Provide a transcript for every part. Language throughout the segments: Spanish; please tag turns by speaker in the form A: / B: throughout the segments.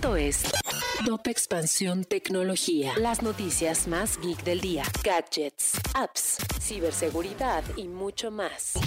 A: Esto es Top Expansión Tecnología. Las noticias más geek del día. Gadgets, apps, ciberseguridad y mucho más.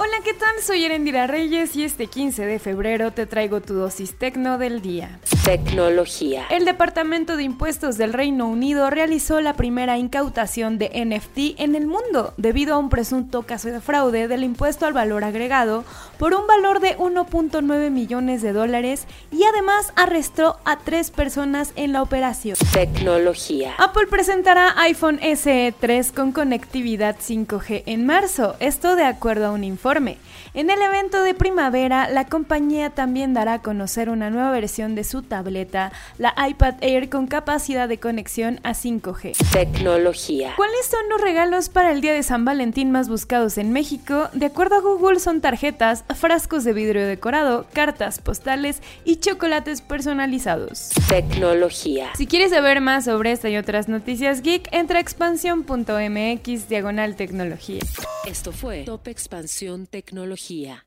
B: Hola, ¿qué tal? Soy Erendira Reyes y este 15 de febrero te traigo tu dosis tecno del día.
A: Tecnología.
B: El Departamento de Impuestos del Reino Unido realizó la primera incautación de NFT en el mundo debido a un presunto caso de fraude del impuesto al valor agregado por un valor de 1.9 millones de dólares y además arrestó a tres personas en la operación.
A: Tecnología.
B: Apple presentará iPhone SE 3 con conectividad 5G en marzo, esto de acuerdo a un informe en el evento de primavera, la compañía también dará a conocer una nueva versión de su tableta, la iPad Air con capacidad de conexión a 5G.
A: Tecnología.
B: ¿Cuáles son los regalos para el Día de San Valentín más buscados en México? De acuerdo a Google, son tarjetas, frascos de vidrio decorado, cartas postales y chocolates personalizados.
A: Tecnología.
B: Si quieres saber más sobre esta y otras noticias geek, entra a expansión.mx diagonal tecnología.
A: Esto fue Top Expansión Tecnología.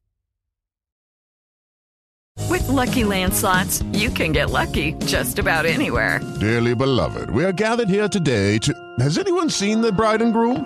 C: With lucky landslots, you can get lucky just about anywhere.
D: Dearly beloved, we are gathered here today to. Has anyone seen the bride and groom?